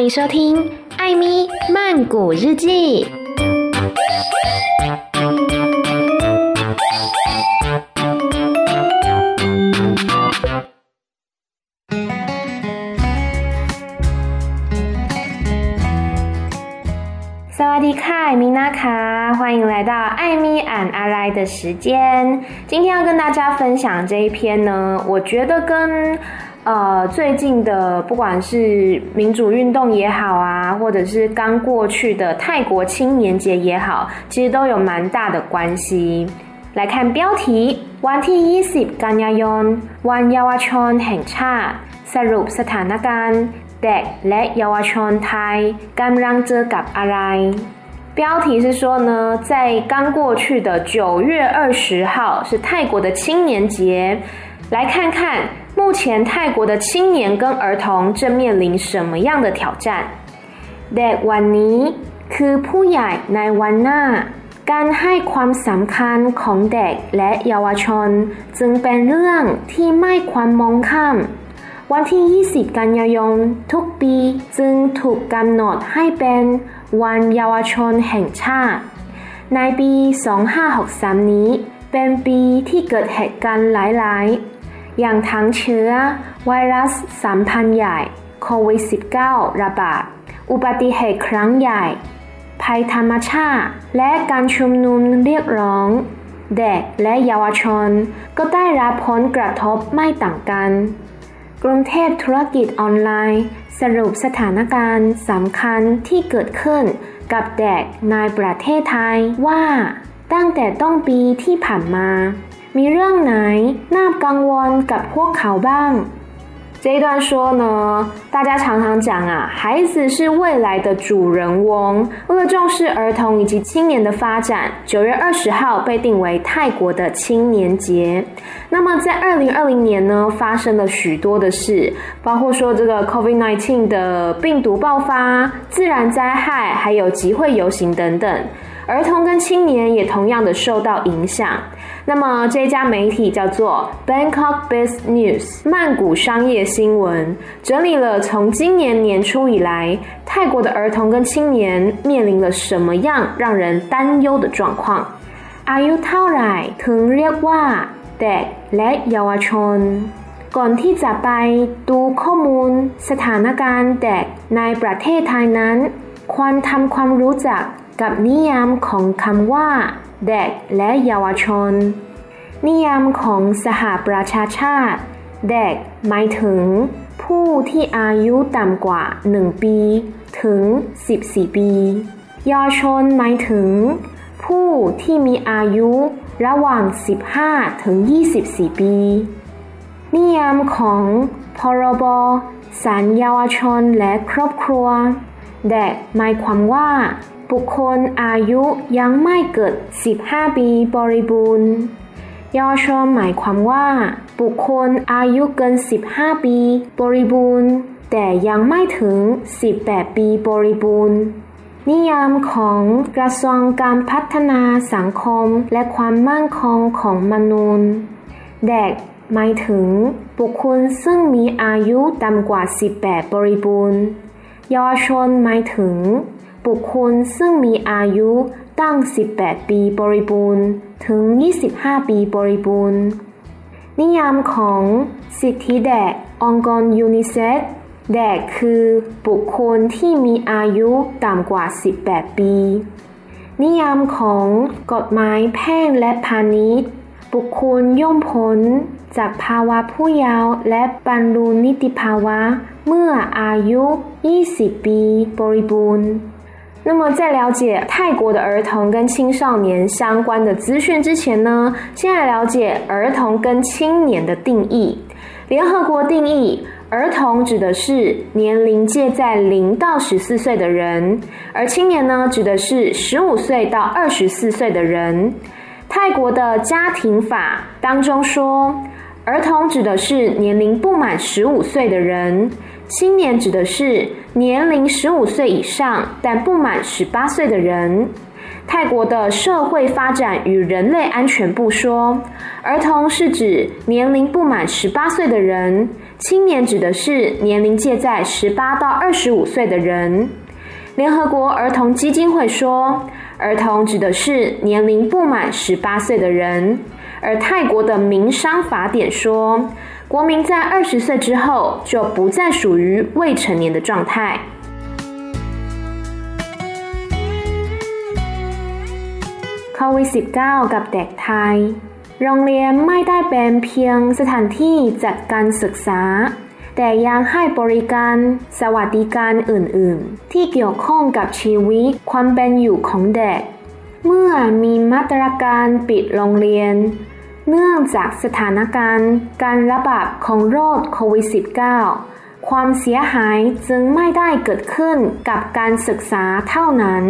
欢迎收听《艾咪曼谷日记》。萨瓦迪卡，米娜卡，欢迎来到艾米俺阿来的时间。今天要跟大家分享这一篇呢，我觉得跟呃，最近的不管是民主运动也好啊，或者是刚过去的泰国青年节也好，其实都有蛮大的关系。来看标题：One T E S I P G A one Y A W A C H O N H E N C H A S G A N D E C L E Y A W A C H O N T A I G A M R A gai 标题是说呢，在刚过去的九月二十号是泰国的青年节。来看看目前泰国的青年跟儿童正面临什么样的挑战。เด็กวันนี้คือผู้ใหญ่ในวันหน้า การให้ความสำคัญของเด็กและเยาวชน จึงเป็นเรื่องที่ไม่ควรมองข้ามวันที่ 20 กันยายนทุกปีจึงถูกกำหนดให้เป็นวันเยาวชนแห่งชาติ ในปี 2563 นี้ เป็นปีที่เกิดเหตุการณ์หลาย ๆ อย่างทั้งเชื้อ ไวรัสสายพันใหญ่โควิด -19 ระบาด อุบัติเหตุครั้งใหญ่ ภัยธรรมชาติ และการชุมนุมเรียกร้อง เด็กและเยาวชน ก็ได้รับผลกระทบไม่ต่างกัน กรุงเทพธุรกิจออนไลน์ สรุปสถานการณ์สำคัญที่เกิดขึ้นกับเด็กในประเทศไทยว่า ตั้งแต่ต้นปีที่ผ่านมา มีเรื่องไหนน่ากังวลกับพวกเขาบ้าง这一段说呢，大家常常讲啊，孩子是未来的主人翁。为了重视儿童以及青年的发展，九月二十号被定为泰国的青年节。那么在二零二零年呢，发生了许多的事，包括说这个 COVID-19 的病毒爆发、自然灾害，还有集会游行等等。儿童跟青年也同样的受到影响。 那么这家媒体叫做 Bangkok Biz News 曼谷商业新闻，整理了从今年年初以来泰国的儿童跟青年面临了什么样让人担忧的状况。อายุเท่าไหร่ถึงเรียกว่าเด็กและเยาวชน ก่อนที่จะไปดูข้อมูลสถานการณ์เด็กในประเทศไทยนั้น ควรทำความรู้จักกับนิยามของคำว่า เด็กและเยาวชน นิยามของสหประชาชาติ เด็กหมายถึง ผู้ที่อายุต่ำกว่า 1 ปี ถึง 14 ปี เยาวชนหมายถึง ผู้ที่มีอายุระหว่าง 15 ถึง 24 ปี นิยามของพรบสารเยาวชนและครอบครัว เด็กหมายความว่า บุคคลอายุยังไม่เกิด 15 ปีบริบูรณ์ยาวชนหมายความว่า บุคคลอายุเกิน 15 ปี บริบูรณ์ แต่ยังไม่ถึง 18 ปีบริบูรณ์ นิยามของกระทรวงการพัฒนาสังคมและความมั่นคงของมนุษย์เด็กหมายถึง บุคคลซึ่งมีอายุต่ำกว่า 18 บริบูรณ์ยาวชนหมายถึง บุคคลซึ่งมีอายุตั้ง 18 ปีบริบูรณ์ ถึง 25 ปีบริบูรณ์ นิยามของสิทธิเด็กองค์กรยูนิเซฟเด็กคือบุคคลที่มีอายุต่ำกว่า 18 ปี นิยามของกฎหมายแพ่งและพาณิชย์ บุคคลย่อมพ้นจากภาวะผู้เยาว์และบรรลุนิติภาวะ เมื่ออายุ 20 ปี บริบูรณ์ 那么，在了解泰国的儿童跟青少年相关的资讯之前呢，先来了解儿童跟青年的定义。联合国定义，儿童指的是年龄介在零到十四岁的人，而青年呢，指的是十五岁到二十四岁的人。泰国的家庭法当中说，儿童指的是年龄不满十五岁的人。青年指的是年龄十五岁以上但不满十八岁的人。泰国的社会发展与人类安全部说，儿童是指年龄不满十八岁的人，青年指的是年龄介在十八到二十五岁的人。联合国儿童基金会说，儿童指的是年龄不满十八岁的人，而泰国的民商法典说，国民在二十岁之后就不再属于未成年的状态。โควิด -19 กับเด็กไทย โรงเรียนไม่ได้เป็นเพียงสถานที่จัดการศึกษา แต่ยังให้บริการสวัสดิการอื่น ๆ ที่เกี่ยวข้องกับชีวิตความเป็นอยู่ของเด็ก เมื่อมีมาตรการปิดโรงเรียน เนื่องจากสถานการณ์ การระบาดของโรคโควิด -19 ความเสียหายจึงไม่ได้เกิดขึ้นกับการศึกษาเท่านั้น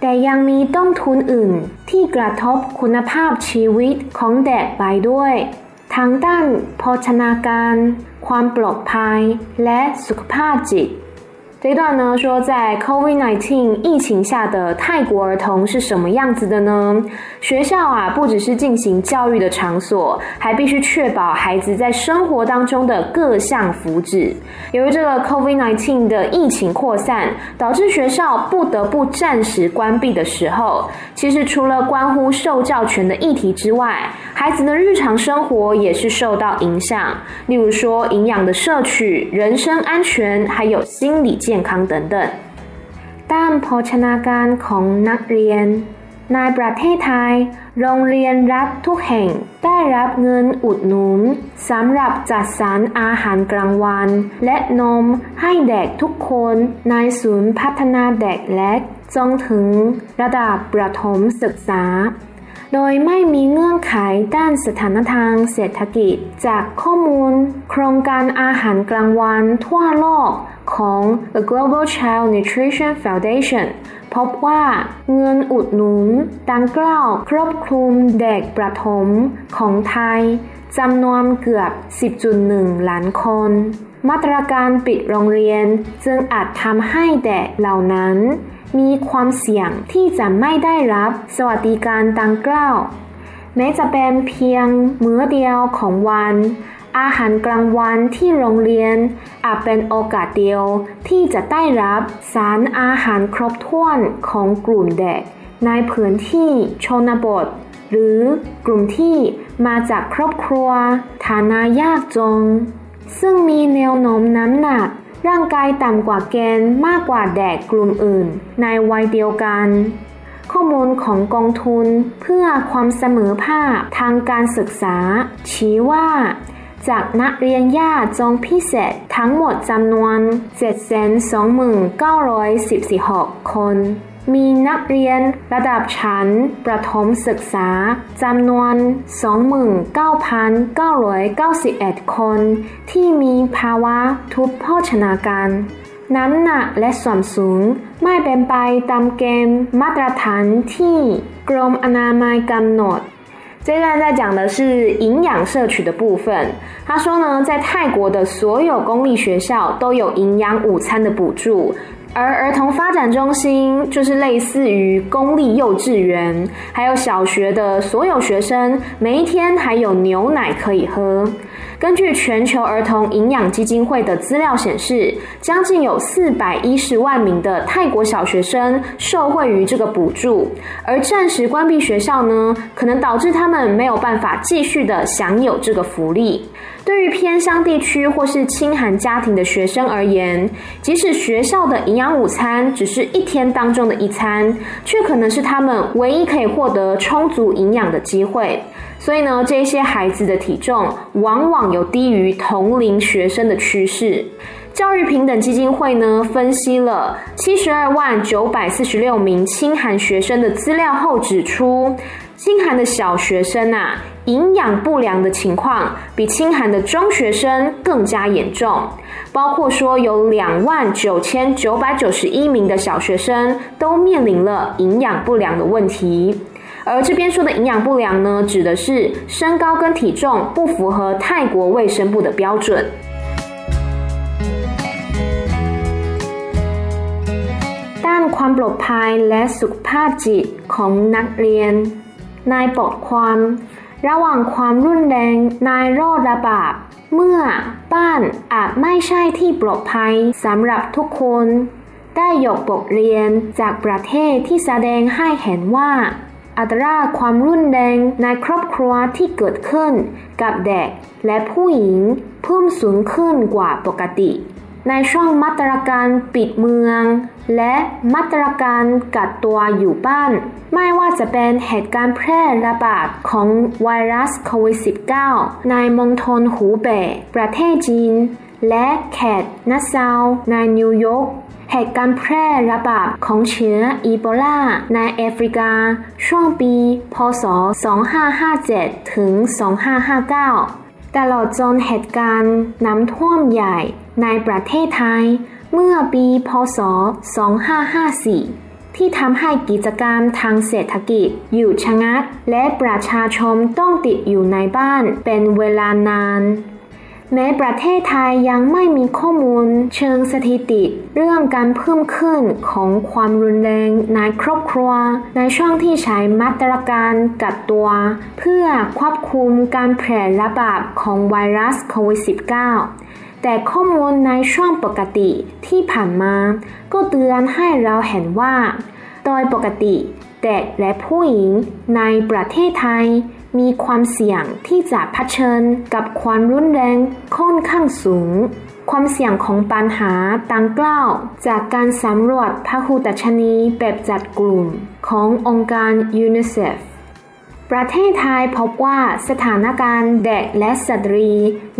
แต่ยังมีต้นทุนอื่นที่กระทบคุณภาพชีวิตของเด็กไปด้วยทั้งด้านโภชนาการ ความปลอดภัย และสุขภาพจิต 这段呢说，在 COVID-19 疫情下的泰国儿童是什么样子的呢？学校啊，不只是进行教育的场所，还必须确保孩子在生活当中的各项福祉。由于这个 COVID-19 的疫情扩散，导致学校不得不暂时关闭的时候，其实除了关乎受教权的议题之外，孩子的日常生活也是受到影响。例如说，营养的摄取、人身安全，还有心理健。健康等等ด้านโภชนาการของนักเรียน ในประเทศไทย โรงเรียนรัฐทุกแห่งได้รับเงินอุดหนุนสำหรับจัดสรรอาหารกลางวัน และนมให้เด็กทุกคนในศูนย์พัฒนาเด็กเล็กจนถึงระดับประถมศึกษาโดยไม่มีเงื่อนไขด้านสถานทางเศรษฐกิจจากข้อมูล โครงการอาหารกลางวันทั่วโลก ของ The Global Child Nutrition Foundation พบว่าเงินอุดหนุนดังกล่าวครอบคลุมเด็กประถมของไทยจำนวนเกือบ 10.1 ล้านคน มาตรการปิดโรงเรียนจึงอาจทำให้เด็กเหล่านั้น มีความเสี่ยงที่จะไม่ได้รับสวัสดิการดังกล่าวแม้จะเป็นเพียงมื้อเดียวของวัน อาหารกลางวันที่โรงเรียนอาจเป็นโอกาสเดียวที่จะได้รับสารอาหารครบถ้วนของกลุ่มเด็ก ในพื้นที่ชนบท หรือกลุ่มที่มาจากครอบครัว ฐานะยากจน ซึ่งมีแนวโน้มน้ำหนัก ร่างกายต่ำกว่าเกณฑ์มากกว่าแดกกลุ่มอื่น ในวัยเดียวกันข้อมูลของกองทุนเพื่อความเสมอภาคทางการศึกษา ชี้ว่า จากนักเรียนยาจงพิเศษทั้งหมดจำนวน 729,416คน มีนักเรียนระดับชั้นประถมศึกษาจำนวน 29,991 คน ที่มีภาวะทุพโภชนาการน้ำหนักและส่วนสูงไม่เป็นไปตามเกณฑ์มาตรฐานที่กรมอนามัยกำหนด 这段在讲的是营养摄取的部分。他说呢，在泰国的所有公立学校都有营养午餐的补助。而儿童发展中心就是类似于公立幼稚园，还有小学的所有学生，每一天还有牛奶可以喝。根据全球儿童营养基金会的资料显示，将近有四百一十万名的泰国小学生受惠于这个补助。而暂时关闭学校呢，可能导致他们没有办法继续的享有这个福利。对于偏乡地区或是清寒家庭的学生而言，即使学校的营养午餐只是一天当中的一餐，却可能是他们唯一可以获得充足营养的机会。所以呢，这些孩子的体重往往有低于同龄学生的趋势。教育平等基金会呢，分析了七十二万九百四十六名清寒学生的资料后指出。清寒的小学生啊，营养不良的情况比清寒的中学生更加严重。包括说，有两万九千九百九十一名的小学生都面临了营养不良的问题。而这边说的营养不良呢，指的是身高跟体重不符合泰国卫生部的标准。ด้าน ความปลอดภัยและสุขภาพจิตของนักเรียน นายบทความ ระหว่างความรุนแรงนายโรคระบาดเมื่อบ้านอาจไม่ใช่ที่ปลอดภัยสำหรับทุกคน ได้ยกบทเรียนจากประเทศที่แสดงให้เห็นว่าอัตราความรุนแรงในครอบครัวที่เกิดขึ้นกับเด็กและผู้หญิงเพิ่มสูงขึ้นกว่าปกติ ในช่วงมาตรการปิดเมือง และมาตรการกัดตัวอยู่บ้าน ไม่ว่าจะเป็นเหตุการณ์แพร่ระบาดของไวรัสโควิด -19 ในมณฑลหูเป่ประเทศจีน และแคดนัสซาวในนิวยอร์กเหตุการณ์แพร่ระบาดของเชื้ออีโบลาในแอฟริกา ช่วงปี พศ 2557 ถึง 2559 ตลอดจนเหตุการณ์น้ำท่วมใหญ่ในประเทศไทย เมื่อปีพศ 2554 ที่ทำให้กิจกรรมทางเศรษฐกิจหยุดชะงัก และประชาชนต้องติดอยู่ในบ้านเป็นเวลานาน แม้ประเทศไทยยังไม่มีข้อมูลเชิงสถิติ เรื่องการเพิ่มขึ้นของความรุนแรงในครอบครัว ในช่วงที่ใช้มาตรการกัดตัว เพื่อควบคุมการแพร่ระบาดของไวรัสโควิด -19 แต่ข้อมูลในช่วงปกติที่ผ่านมา ก็เตือนให้เราเห็นว่า โดยปกติเด็กและผู้หญิงในประเทศไทย มีความเสี่ยงที่จะเผชิญกับความรุนแรงค่อนข้างสูง ความเสี่ยงของปัญหาตังกล่าว จากการสำรวจพหุตัชนีแบบจัดกลุ่มขององค์การยูนิเซฟประเทศไทยพบว่าสถานการณ์เด็กและสตรี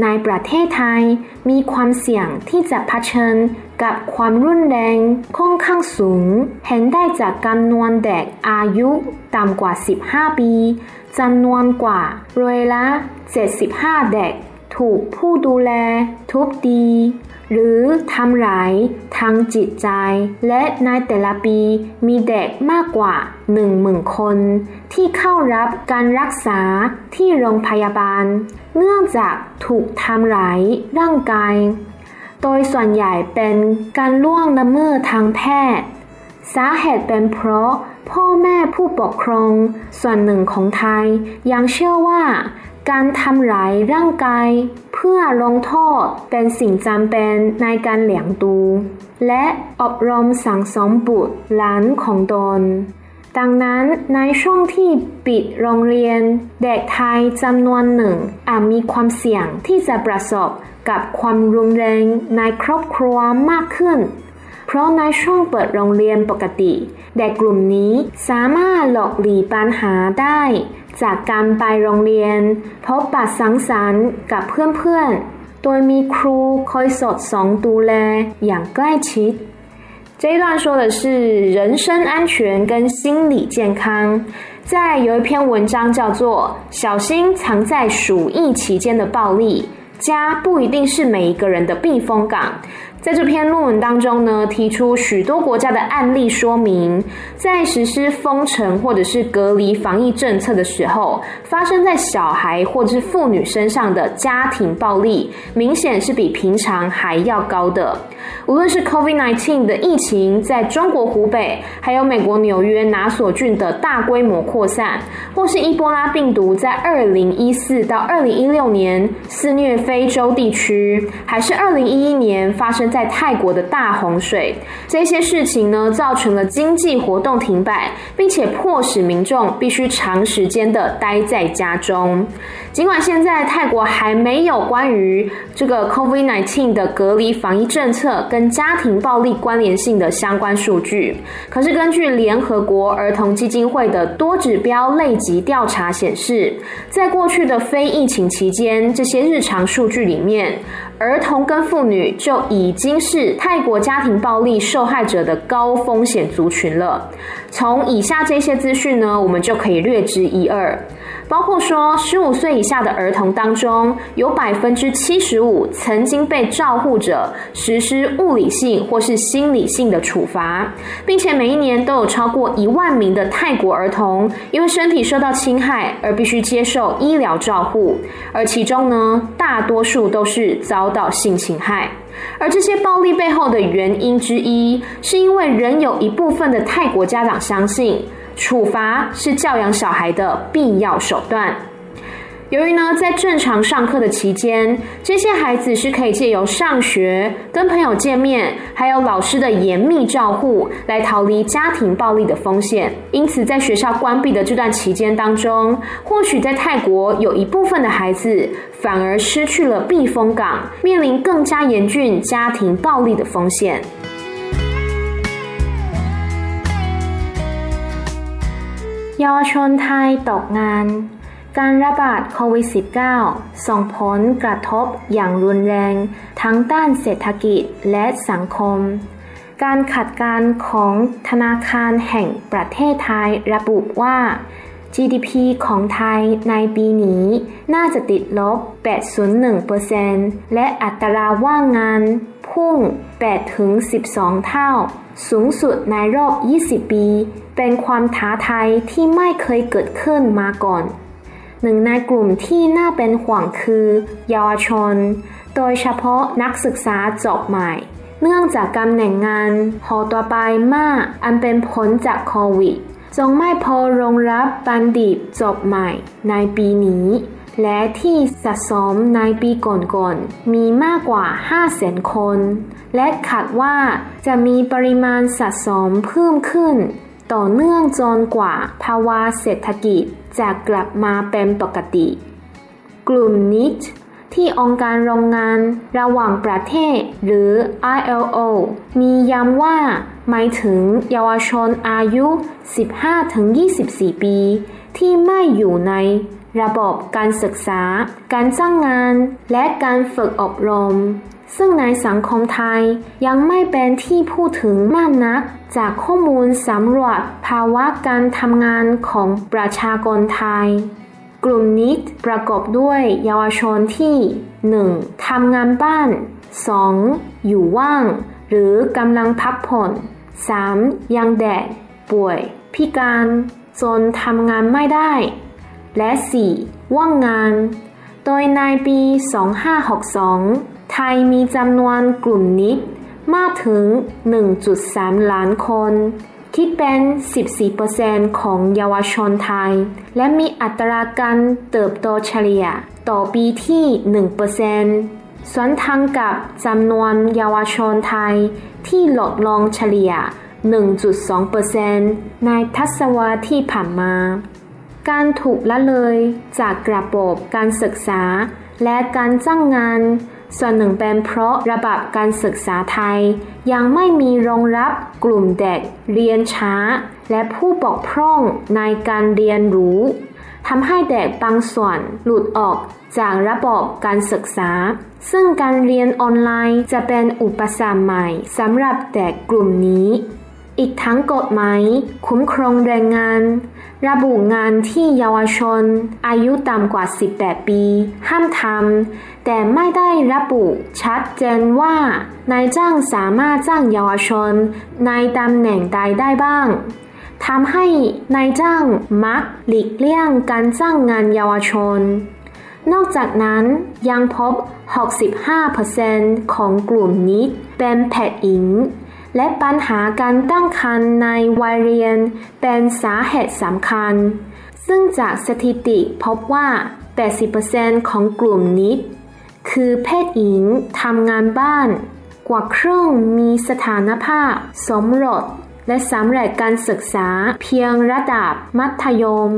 ในประเทศไทยมีความเสี่ยงที่จะเผชิญกับความรุนแรงค่อนข้างสูง เห็นได้จากจำนวนเด็กอายุต่ำกว่า 15 ปี จำนวนกว่าร้อยละ 75 เด็ก ถูกผู้ดูแล ทุบตี หรือทำร้ายทางจิตใจ และในแต่ละปีมีเด็กมากกว่า 1 0,000 คน ที่เข้ารับการรักษาที่โรงพยาบาล เนื่องจากถูกทำร้ายร่างกาย โดยส่วนใหญ่เป็นการล่วงละเมิดทางแพทย์สาเหตุเป็นเพราะ พ่อแม่ผู้ปกครอง ส่วนหนึ่งของไทย ยังเชื่อว่า การทำร้ายร่างกาย เพื่อลงโทษเป็นสิ่งจำเป็นในการเลี้ยงดู และอบรมสั่งสอนบุตรหลานของตนดังนั้นในช่วงที่ปิดโรงเรียน เด็กไทยจำนวนหนึ่งอาจมีความเสี่ยงที่จะประสบกับความรุนแรงในครอบครัวมากขึ้น เพราะในช่วงเปิดโรงเรียนปกติ เด็กกลุ่มนี้สามารถหลอกหลีปัญหาได้ จากการไปโรงเรียน พบปะสังสรรค์กับเพื่อนๆ โดยมีครูคอยสอดส่องดูแลอย่างใกล้ชิด这一段说的是人身安全跟心理健康，在有一篇文章叫做《小心藏在鼠疫期间的暴力》，家不一定是每一个人的避风港。 在这篇论文当中呢，提出许多国家的案例，说明在实施封城或者是隔离防疫政策的时候，发生在小孩或者是妇女身上的家庭暴力，明显是比平常还要高的。无论是 COVID-19 的疫情在中国湖北，还有美国纽约拿索郡的大规模扩散，或是伊波拉病毒在二零一四到二零一六年肆虐非洲地区，还是二零一一年发生。在泰国的大洪水，这些事情呢，造成了经济活动停摆，并且迫使民众必须长时间的待在家中。尽管现在泰国还没有关于这个 COVID-19 的隔离防疫政策跟家庭暴力关联性的相关数据，可是根据联合国儿童基金会的多指标类级调查显示，在过去的非疫情期间，这些日常数据里面，儿童跟妇女就已经是泰国家庭暴力受害者的高风险族群了。从以下这些资讯呢，我们就可以略知一二。包括说，十五岁以下的儿童当中，有百分之七十五曾经被照护者实施物理性或是心理性的处罚，并且每一年都有超过一万名的泰国儿童因为身体受到侵害而必须接受医疗照护，而其中呢，大多数都是遭到性侵害。而这些暴力背后的原因之一，是因为仍有一部分的泰国家长相信，处罚是教养小孩的必要手段。由于呢，在正常上课的期间，这些孩子是可以借由上学、跟朋友见面，还有老师的严密照护，来逃离家庭暴力的风险。因此，在学校关闭的这段期间当中，或许在泰国有一部分的孩子反而失去了避风港，面临更加严峻家庭暴力的风险。เยาวชนไทยตกงาน การระบาดโควิด -19 ส่งผลกระทบอย่างรุนแรง ทั้งด้านเศรษฐกิจและสังคม การขัดการของธนาคารแห่งประเทศไทยระบุว่า GDP ของไทยในปีนี้ น่าจะติดลบ8.1%และอัตราว่างงานพุ่ง 8-12 เท่า สูงสุดในรอบ 20 ปี เป็นความท้าทายที่ไม่เคยเกิดขึ้นมาก่อน หนึ่งในกลุ่มที่น่าเป็นห่วงคือเยาวชน โดยเฉพาะนักศึกษาจบใหม่ เนื่องจากการแหน่งงานหอต่อไปมาก อันเป็นผลจากโควิดจงไม่พอรองรับบัณฑิตจบใหม่ในปีนี้ และที่สะสมในปีก่อนๆมีมากกว่า5 0 0 0 0 0คน และคาดว่าจะมีปริมาณสะสมเพิ่มขึ้น ต่อเนื่องจนกว่าภาวะเศรษฐกิจจะกลับมาเป็นปกติ กลุ่มนิชที่องค์การโรงงานระหว่างประเทศหรือ ILO มีย้ำว่าหมายถึงเยาวชนอายุ 15-24 ปี ที่ไม่อยู่ในระบบการศึกษา การจ้างงาน และการฝึกอบรม ซึ่งในสังคมไทยยังไม่เป็นที่พูดถึงมากนัก จากข้อมูลสำรวจภาวะการทำงานของประชากรไทย กลุ่มนี้ประกอบด้วยเยาวชนที่ 1. ทำงานบ้าน 2. อยู่ว่าง หรือกำลังพักผ่อน 3. ยังแดด ป่วย พิการจนทำงานไม่ได้ และ 4. ว่างงาน โดยในปี 2562 ไทยมีจำนวนกลุ่มนี้มากถึง 1.3 ล้านคน คิดเป็น 14%ของเยาวชนไทย และมีอัตราการเติบโตเฉลี่ยต่อปีที่ 1%ส่วนทางกับจำนวนเยาวชนไทยที่ลดลงเฉลี่ย 1.2%ในทศวรรษที่ผ่านมา การถูกละเลยจากระบบการศึกษาและการจ้างงาน ส่วนหนึ่งเป็นเพราะระบบการศึกษาไทย ยังไม่มีรองรับกลุ่มเด็กเรียนช้า และผู้ปกพร่องในการเรียนรู้ทำให้เด็กบางส่วนหลุดออกจากระบบการศึกษา ซึ่งการเรียนออนไลน์จะเป็นอุปสรรคใหม่สำหรับเด็กกลุ่มนี้ อีกทั้งกฎหมายคุ้มครองแรงงาน ระบุงานที่เยาวชน อายุต่ำกว่า 18 ปี ห้ามทำ แต่ไม่ได้ระบุชัดเจนว่านายจ้างสามารถจ้างเยาวชน ในตำแหน่งใดได้บ้างทำให้นายจ้างมักหลีกเลี่ยงการจ้างงานเยาวชน นอกจากนั้นยังพบ 65%ของกลุ่มนี้เป็นแพทย์หญิง และปัญหาการตั้งครรภ์ในวัยเรียนเป็นสาเหตุสำคัญ ซึ่งจากสถิติพบว่า 80%ของกลุ่มนี้คือเพศหญิงทำงานบ้าน กว่าครึ่งมีสถานภาพ สมรสและสำเร็จการศึกษาเพียงระดับมัธยม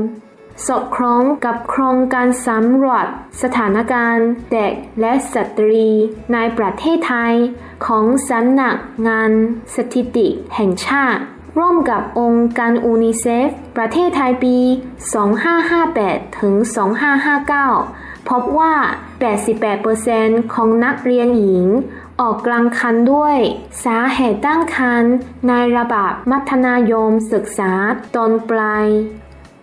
สอดคล้องกับโครงการสำรวจสถานการณ์เด็กและสตรีในประเทศไทย ของสำนักงานสถิติแห่งชาติ ร่วมกับองค์การอูนิเซฟ ประเทศไทยปี 2558 ถึง 2559 พบว่า 88%ของนักเรียนหญิงออกกลางคันด้วย สาเหตุตั้งคันในระบาบมัธนายมศึกษาตอนปลาย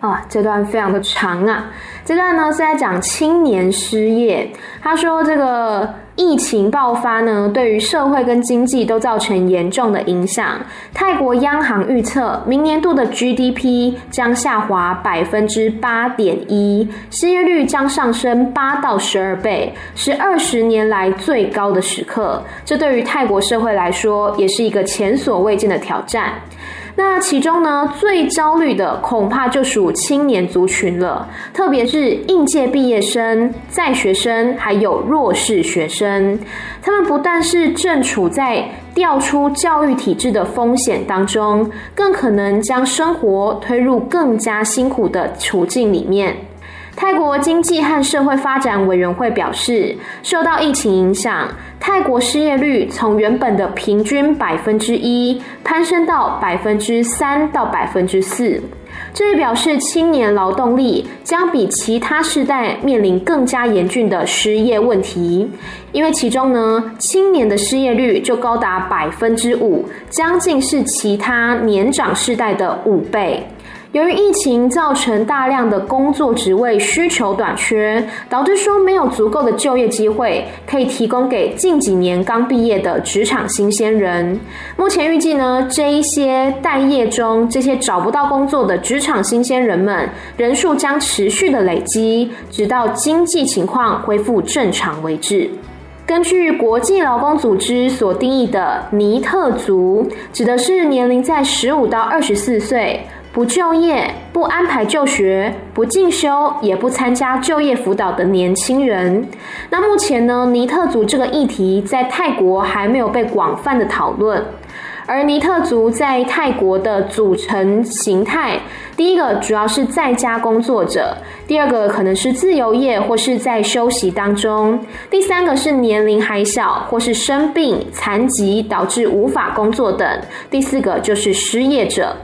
啊，这段非常的长啊。这段呢是在讲青年失业。他说，这个疫情爆发呢，对于社会跟经济都造成严重的影响。泰国央行预测，明年度的 GDP 将下滑百分之八点一，失业率将上升八到十二倍，是二十年来最高的时刻。这对于泰国社会来说，也是一个前所未见的挑战。那其中呢，最焦虑的恐怕就属青年族群了，特别是应届毕业生、在学生，还有弱势学生。他们不但是正处在调出教育体制的风险当中，更可能将生活推入更加辛苦的处境里面。泰国经济和社会发展委员会表示，受到疫情影响，泰国失业率从原本的平均百分之一攀升到百分之三到百分之四。这也表示青年劳动力将比其他世代面临更加严峻的失业问题，因为其中呢，青年的失业率就高达百分之五，将近是其他年长世代的五倍。由于疫情造成大量的工作职位需求短缺，导致说没有足够的就业机会可以提供给近几年刚毕业的职场新鲜人。目前预计呢，这一些待业中这些找不到工作的职场新鲜人们人数将持续的累积，直到经济情况恢复正常为止。根据国际劳工组织所定义的尼特族，指的是年龄在十五到二十四岁。不就业、不安排就学、不进修、也不参加就业辅导的年轻人。那目前呢，尼特族这个议题在泰国还没有被广泛的讨论。而尼特族在泰国的组成形态，第一个主要是在家工作者，第二个可能是自由业或是在休息当中，第三个是年龄还小或是生病、残疾导致无法工作等，第四个就是失业者。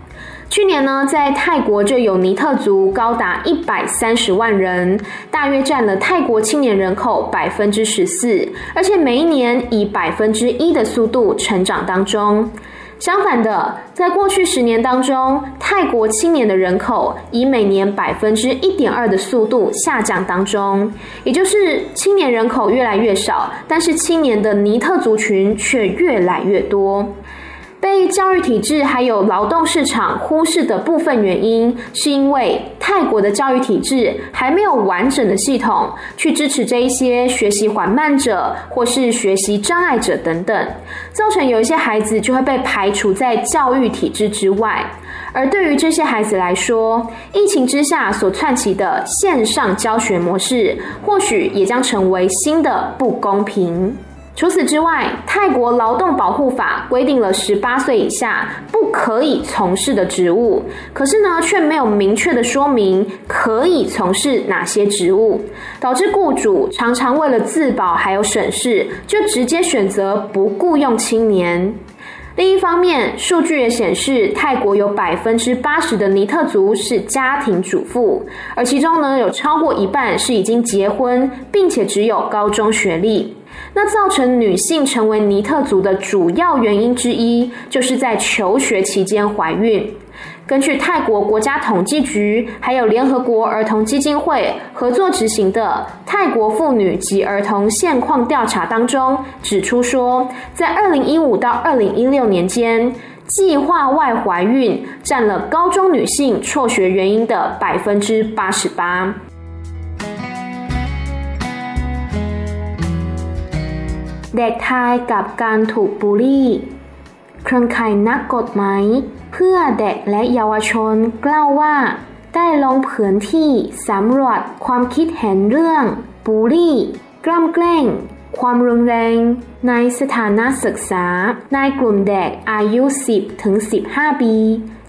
去年呢，在泰国就有尼特族高达一百三十万人，大约占了泰国青年人口百分之十四，而且每一年以百分之一的速度成长当中。相反的，在过去十年当中，泰国青年的人口以每年百分之一点二的速度下降当中，也就是青年人口越来越少，但是青年的尼特族群却越来越多。被教育体制还有劳动市场忽视的部分原因，是因为泰国的教育体制还没有完整的系统去支持这一些学习缓慢者或是学习障碍者等等，造成有一些孩子就会被排除在教育体制之外。而对于这些孩子来说，疫情之下所窜起的线上教学模式，或许也将成为新的不公平。除此之外，泰国劳动保护法规定了十八岁以下不可以从事的职务，可是呢，却没有明确的说明可以从事哪些职务，导致雇主常常为了自保还有省事，就直接选择不雇佣青年。另一方面，数据也显示，泰国有百分之八十的尼特族是家庭主妇，而其中呢，有超过一半是已经结婚，并且只有高中学历。那造成女性成为尼特族的主要原因之一，就是在求学期间怀孕。根据泰国国家统计局还有联合国儿童基金会合作执行的泰国妇女及儿童现况调查当中指出说，在二零一五到二零一六年间，计划外怀孕占了高中女性辍学原因的百分之八十八。 เด็กไทยกับการถูกบูลลี่ เครือข่ายนักกฎหมายเพื่อเด็กและเยาวชนกล่าวว่า ได้ลงพื้นที่สำรวจความคิดเห็นเรื่องบูลลี่ กล้ำแกล้ง ความรุนแรงในสถานศึกษา ในกลุ่มเด็กอายุ 10 ถึง 15 ปี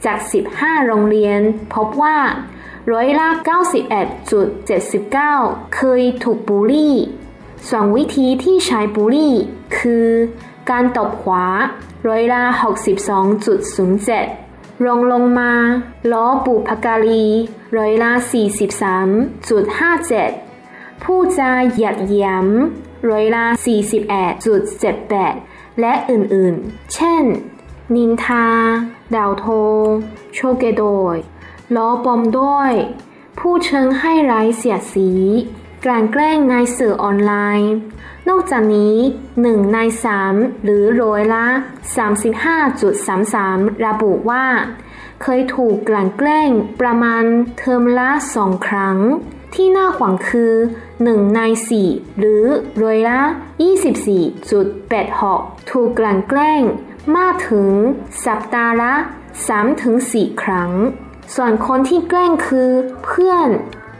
จาก 15 โรงเรียน พบว่าร้อยละ91.79 เคยถูกบูลลี่ ส่วนวิธีที่ใช้บุรี่คือการตบขวาร้อยละ62.07รองลงมาล้อบุพการีร้อยละ43.57 ผู้จาหยัดยำร้อยละ41.78 และอื่นๆ เช่น นินทา ดาวโท โชเกโดยล้อปลอมด้วย ผู้เชิงให้ร้ายเสียสี กลั่นแกล้งในสื่อออนไลน์ นอกจากนี้ 1 ใน 3 หรือร้อยละ 35.33 ระบุว่า เคยถูกกลั่นแกล้งประมาณเทอมละสองครั้ง ที่น่าหวังคือ 1 ใน 4 หรือร้อยละ 24.86 ถูกกลั่นแกล้งมากถึงสัปดาห์ละ 3-4 ครั้ง ส่วนคนที่แกล้งคือเพื่อน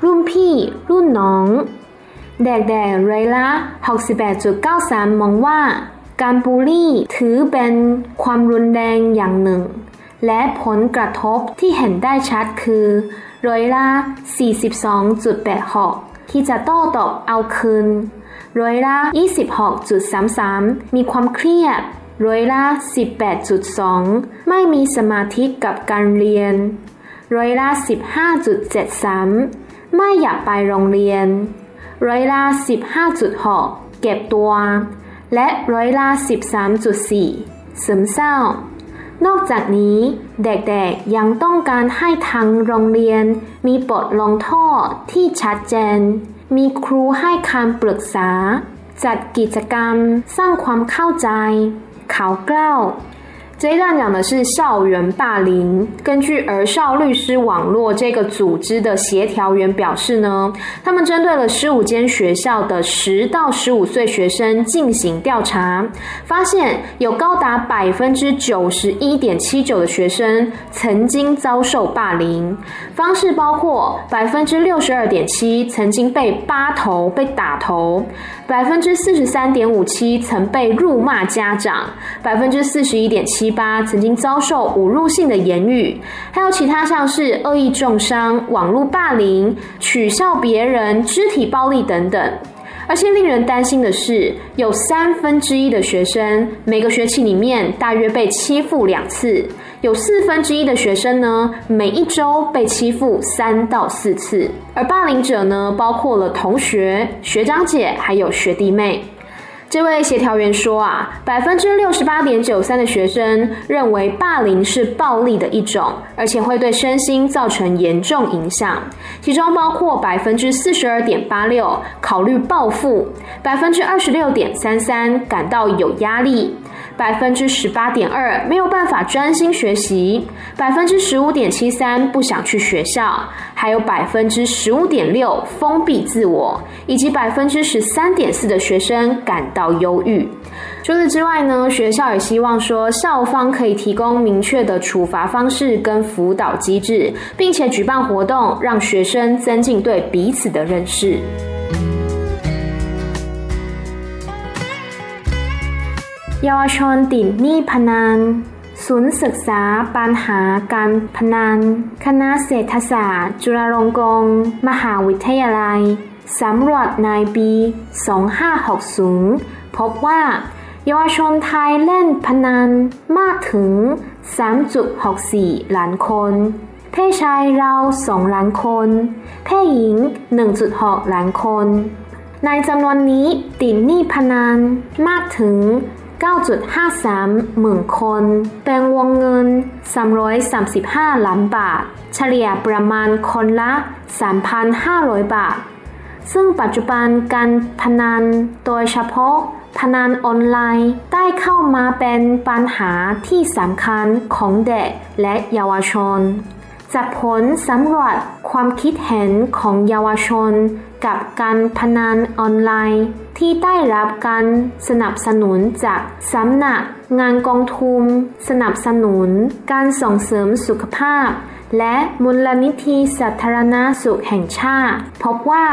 รุ่นพี่ รุ่นน้อง แดกแดกไรละ68.93 มองว่า การบูลลี่ถือเป็นความรุนแรงอย่างหนึ่ง และผลกระทบที่เห็นได้ชัดคือร้อยละ42.86 ที่จะโต้ตอบเอาคืนร้อยละ26.33 มีความเครียดร้อยละ18.2 ไม่มีสมาธิกับการเรียนร้อยละ15.73 ไม่อยากไปโรงเรียน ร้อยละ15.6 เก็บตัว และร้อยละ13.4 ซึมเศร้า นอกจากนี้เด็กๆยังต้องการให้ทางโรงเรียน มีบทลงโทษที่ชัดเจน มีครูให้คำปรึกษา จัดกิจกรรมสร้างความเข้าใจ考告。这一段讲的是校园霸凌。根据儿少律师网络这个组织的协调员表示呢，他们针对了十五间学校的十到十五岁学生进行调查，发现有高达百分之九十一点七九的学生曾经遭受霸凌，方式包括百分之六十二点七曾经被扒头、被打头，百分之四十三点五七曾被辱骂家长，百分之四十一点七。八曾经遭受侮辱性的言语，还有其他像是恶意重伤、网络霸凌、取笑别人、肢体暴力等等。而且令人担心的是，有三分之一的学生每个学期里面大约被欺负两次，有四分之一的学生呢每一周被欺负三到四次。而霸凌者呢，包括了同学、学长姐还有学弟妹。这位协调员说啊，百分之六十八点九三的学生认为霸凌是暴力的一种，而且会对身心造成严重影响。其中包括百分之四十二点八六考虑报复，百分之二十六点三三感到有压力。百分之十八点二没有办法专心学习，百分之十五点七三不想去学校，还有百分之十五点六封闭自我，以及百分之十三点四的学生感到忧郁。除此之外呢，学校也希望说校方可以提供明确的处罚方式跟辅导机制，并且举办活动，让学生增进对彼此的认识。 เยาวชนติดหนี้พนันศูนย์ศึกษาปัญหาการพนัน คณะเศรษฐศาสตร์ จุฬาลงกรณ์มหาวิทยาลัย สำรวจในปี 2560 พบว่าเยาวชนไทยเล่นพนันมากถึง 3.64 ล้านคน เพศชายเรา 2 ล้านคน เพศหญิง 1.6 ล้านคน ในจำนวนนี้ติดหนี้พนันมากถึง 9.53 หมื่นคน เป็นวงเงิน 335 ล้านบาท เฉลี่ยประมาณคนละ 3,500 บาท ซึ่งปัจจุบันการพนันโดยเฉพาะพนันออนไลน์ได้เข้ามาเป็นปัญหาที่สำคัญของเด็กและเยาวชนจากผลสำรวจ ความคิดเห็นของเยาวชน กับการพนันออนไลน์ ที่ได้รับการสนับสนุนจากสำนักงานกองทุน สนับสนุน การส่งเสริมสุขภาพ และมูลนิธิสาธารณสุขแห่งชาติ พบว่า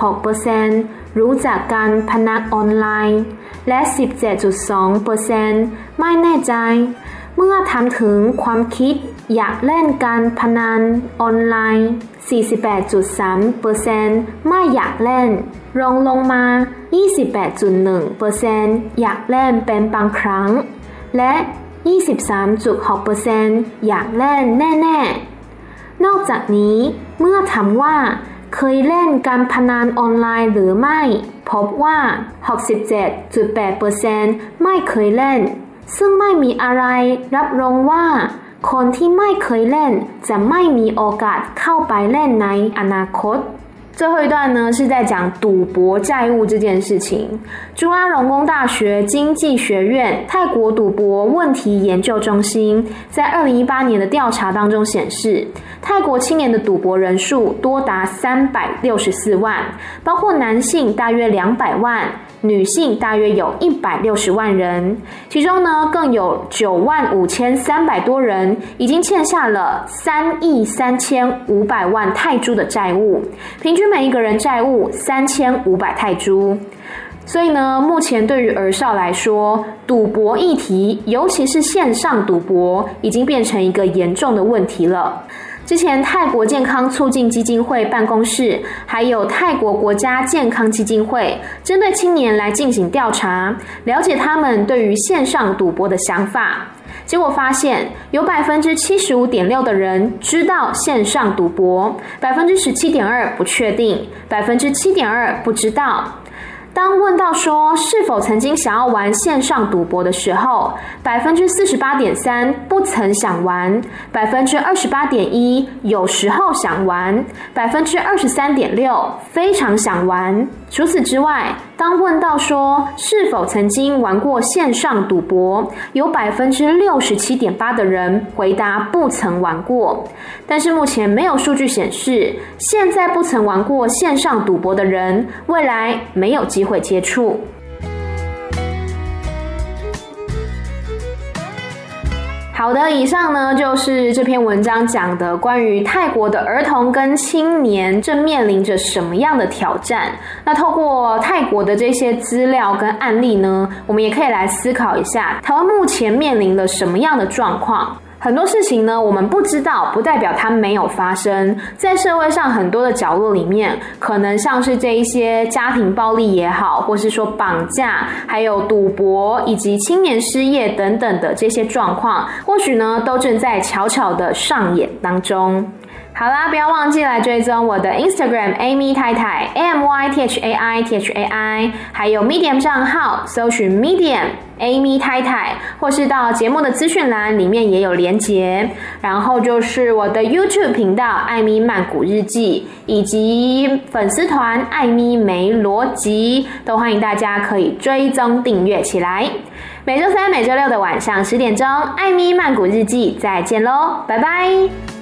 75.6%รู้จักการพนันออนไลน์ และ 17.2%ไม่แน่ใจ เมื่อถามถึงความคิดอยากเล่นการพนันออนไลน์ 48.3%ไม่อยากเล่น รองลงมา 28.1%อยากเล่นเป็นบางครั้ง และ 23.6%อยากเล่นแน่ ๆ นอกจากนี้เมื่อถามว่าเคยเล่นการพนันออนไลน์หรือไม่ พบว่า 67.8%ไม่เคยเล่น ซึ่งไม่มีอะไรรับรองว่า คนที่ไม่เคยเล่นจะไม่มีโอกาสเข้าไปเล่นในอนาคต最后一段呢是在讲赌博债务这件事情。中央龙工大学经济学院泰国赌博问题研究中心在二零一八年的调查当中显示，泰国青年的赌博人数多达三百六十四万，包括男性大约两百万。 女性大约有一百六十万人，其中呢更有九万五千三百多人已经欠下了三亿三千五百万泰铢的债务，平均每一个人债务三千五百泰铢。所以呢，目前对于儿少来说，赌博议题，尤其是线上赌博，已经变成一个严重的问题了。之前泰国健康促进基金会办公室，还有泰国国家健康基金会，针对青年来进行调查，了解他们对于线上赌博的想法。结果发现，有百分之七十五点六的人知道线上赌博，百分之十七点二不确定，百分之七点二不知道。当问到说是否曾经想要玩线上赌博的时候，百分之四十八点三不曾想玩，百分之二十八点一有时候想玩，百分之二十三点六非常想玩。除此之外，当问到说是否曾经玩过线上赌博，有百分之六十七点八的人回答不曾玩过。但是目前没有数据显示，现在不曾玩过线上赌博的人，未来没有机会接触。好的，以上呢就是这篇文章讲的关于泰国的儿童跟青年正面临着什么样的挑战。那透过泰国的这些资料跟案例呢，我们也可以来思考一下，台湾目前面临了什么样的状况。很多事情呢，我们不知道，不代表它没有发生在社会上很多的角落里面，可能像是这一些家庭暴力也好，或是说绑架，还有赌博以及青年失业等等的这些状况，或许呢，都正在悄悄的上演当中。好啦，不要忘记来追踪我的 Instagram Amy 太太 A M Y T H A I T H A I，还有 Medium 账号，搜寻 Medium Amy 太太，或是到节目的资讯栏里面也有连结。然后就是我的 YouTube 频道艾咪曼谷日记，以及粉丝团艾咪没逻辑，都欢迎大家可以追踪订阅起来。每周三、每周六的晚上十点钟，艾咪曼谷日记再见喽，拜拜。